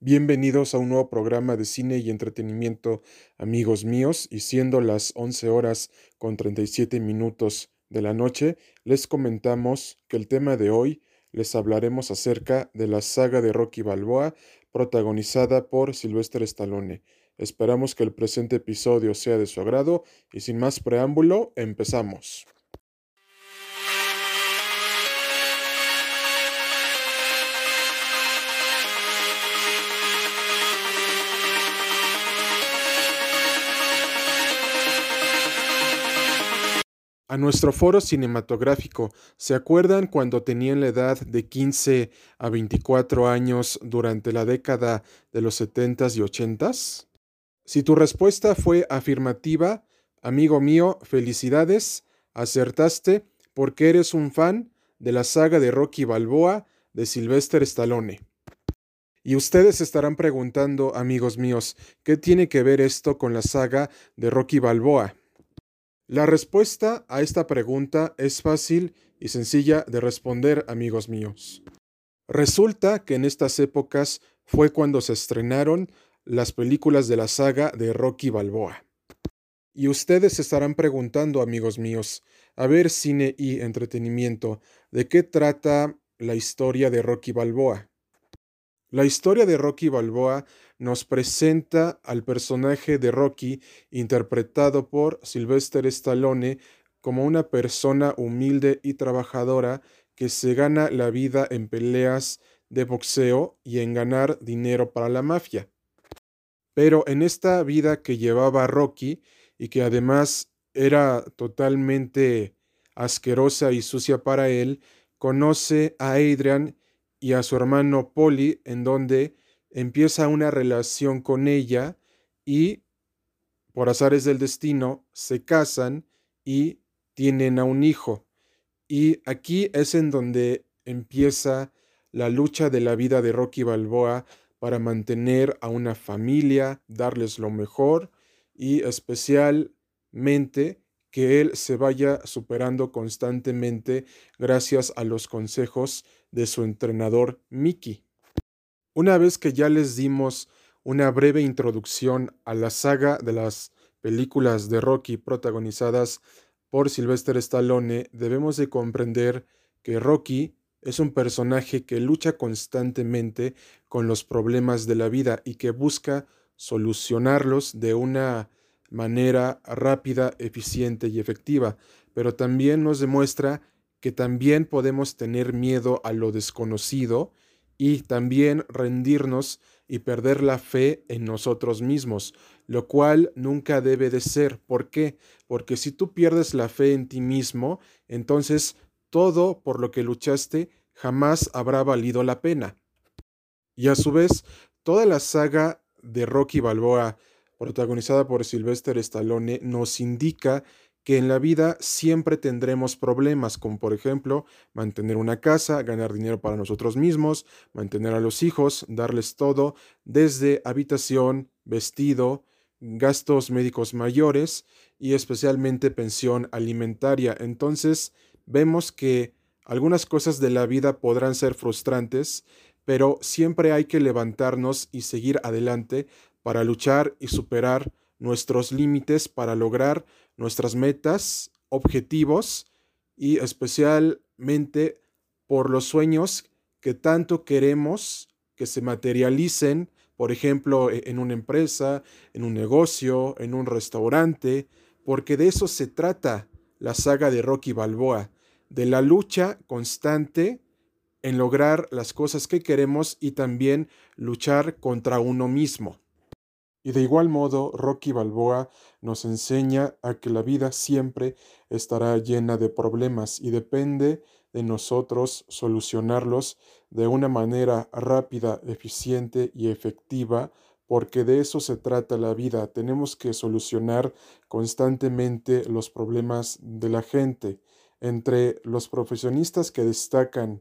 Bienvenidos a un nuevo programa de cine y entretenimiento, amigos míos, y siendo las 11 horas con 37 minutos de la noche, les comentamos que el tema de hoy les hablaremos acerca de la saga de Rocky Balboa protagonizada por Sylvester Stallone. Esperamos que el presente episodio sea de su agrado y sin más preámbulo, empezamos. A nuestro foro cinematográfico, ¿se acuerdan cuando tenían la edad de 15 a 24 años durante la década de los 70s y 80s? Si tu respuesta fue afirmativa, amigo mío, felicidades, acertaste porque eres un fan de la saga de Rocky Balboa de Sylvester Stallone. Y ustedes estarán preguntando, amigos míos, ¿qué tiene que ver esto con la saga de Rocky Balboa? La respuesta a esta pregunta es fácil y sencilla de responder, amigos míos. Resulta que en estas épocas fue cuando se estrenaron las películas de la saga de Rocky Balboa. Y ustedes estarán preguntando, amigos míos, a ver cine y entretenimiento, ¿de qué trata la historia de Rocky Balboa? La historia de Rocky Balboa nos presenta al personaje de Rocky interpretado por Sylvester Stallone como una persona humilde y trabajadora que se gana la vida en peleas de boxeo y en ganar dinero para la mafia. Pero en esta vida que llevaba Rocky y que además era totalmente asquerosa y sucia para él, conoce a Adrian y a su hermano Polly, en donde empieza una relación con ella y, por azares del destino, se casan y tienen a un hijo. Y aquí es en donde empieza la lucha de la vida de Rocky Balboa para mantener a una familia, darles lo mejor y especialmente que él se vaya superando constantemente gracias a los consejos de su entrenador Mickey. Una vez que ya les dimos una breve introducción a la saga de las películas de Rocky protagonizadas por Sylvester Stallone, debemos de comprender que Rocky es un personaje que lucha constantemente con los problemas de la vida y que busca solucionarlos de una manera rápida, eficiente y efectiva, pero también nos demuestra que también podemos tener miedo a lo desconocido y también rendirnos y perder la fe en nosotros mismos, lo cual nunca debe de ser. ¿Por qué? Porque si tú pierdes la fe en ti mismo, entonces todo por lo que luchaste jamás habrá valido la pena. Y a su vez, toda la saga de Rocky Balboa protagonizada por Sylvester Stallone, nos indica que en la vida siempre tendremos problemas, como por ejemplo mantener una casa, ganar dinero para nosotros mismos, mantener a los hijos, darles todo, desde habitación, vestido, gastos médicos mayores y especialmente pensión alimentaria. Entonces, vemos que algunas cosas de la vida podrán ser frustrantes, pero siempre hay que levantarnos y seguir adelante para luchar y superar nuestros límites para lograr nuestras metas, objetivos y especialmente por los sueños que tanto queremos que se materialicen, por ejemplo, e-, en una empresa, en un negocio, en un restaurante, porque de eso se trata la saga de Rocky Balboa, de la lucha constante en lograr las cosas que queremos y también luchar contra uno mismo. Y de igual modo, Rocky Balboa nos enseña a que la vida siempre estará llena de problemas y depende de nosotros solucionarlos de una manera rápida, eficiente y efectiva, porque de eso se trata la vida. Tenemos que solucionar constantemente los problemas de la gente. Entre los profesionistas que destacan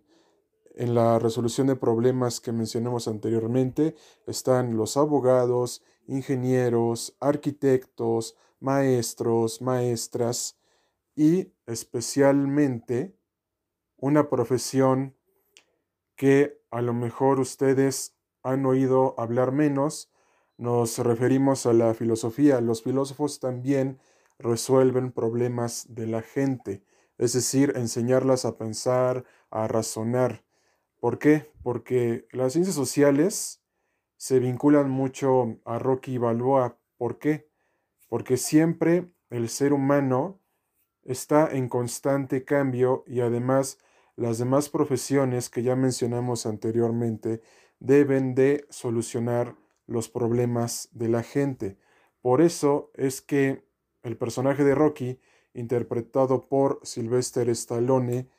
en la resolución de problemas que mencionamos anteriormente están los abogados, ingenieros, arquitectos, maestros, maestras y especialmente una profesión que a lo mejor ustedes han oído hablar menos, nos referimos a la filosofía. Los filósofos también resuelven problemas de la gente, es decir, enseñarlas a pensar, a razonar. ¿Por qué? Porque las ciencias sociales se vinculan mucho a Rocky Balboa. ¿Por qué? Porque siempre el ser humano está en constante cambio y además las demás profesiones que ya mencionamos anteriormente deben de solucionar los problemas de la gente. Por eso es que el personaje de Rocky, interpretado por Sylvester Stallone,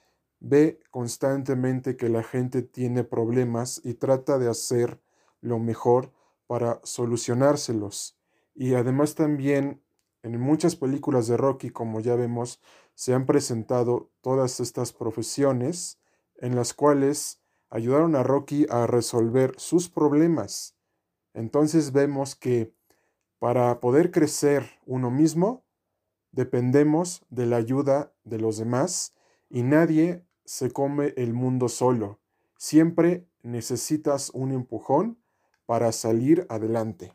ve constantemente que la gente tiene problemas y trata de hacer lo mejor para solucionárselos. Y además también en muchas películas de Rocky, como ya vemos, se han presentado todas estas profesiones en las cuales ayudaron a Rocky a resolver sus problemas. Entonces vemos que para poder crecer uno mismo, dependemos de la ayuda de los demás y nadie se come el mundo solo. Siempre necesitas un empujón para salir adelante.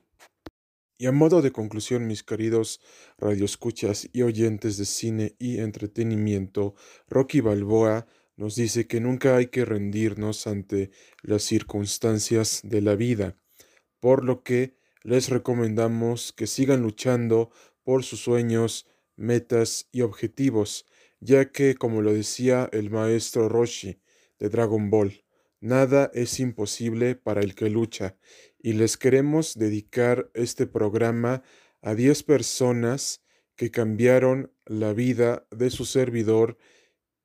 Y a modo de conclusión, mis queridos radioescuchas y oyentes de cine y entretenimiento, Rocky Balboa nos dice que nunca hay que rendirnos ante las circunstancias de la vida, por lo que les recomendamos que sigan luchando por sus sueños, metas y objetivos, ya que, como lo decía el maestro Roshi de Dragon Ball, nada es imposible para el que lucha, y les queremos dedicar este programa a 10 personas que cambiaron la vida de su servidor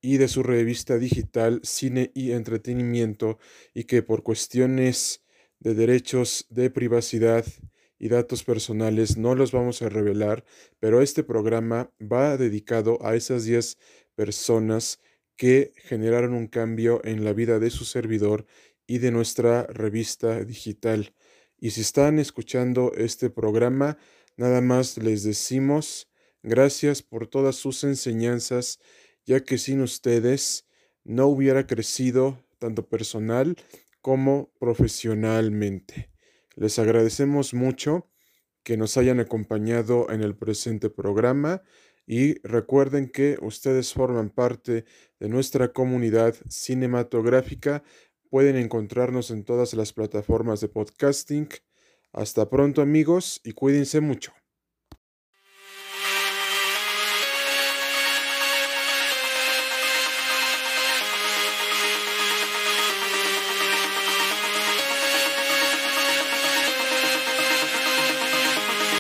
y de su revista digital Cine y Entretenimiento y que por cuestiones de derechos de privacidad y datos personales no los vamos a revelar, pero este programa va dedicado a esas 10 personas que generaron un cambio en la vida de su servidor y de nuestra revista digital. Y si están escuchando este programa, nada más les decimos gracias por todas sus enseñanzas, ya que sin ustedes no hubiera crecido tanto personal como profesionalmente. Les agradecemos mucho que nos hayan acompañado en el presente programa y recuerden que ustedes forman parte de nuestra comunidad cinematográfica Pueden encontrarnos en todas las plataformas de podcasting. Hasta pronto amigos y cuídense mucho.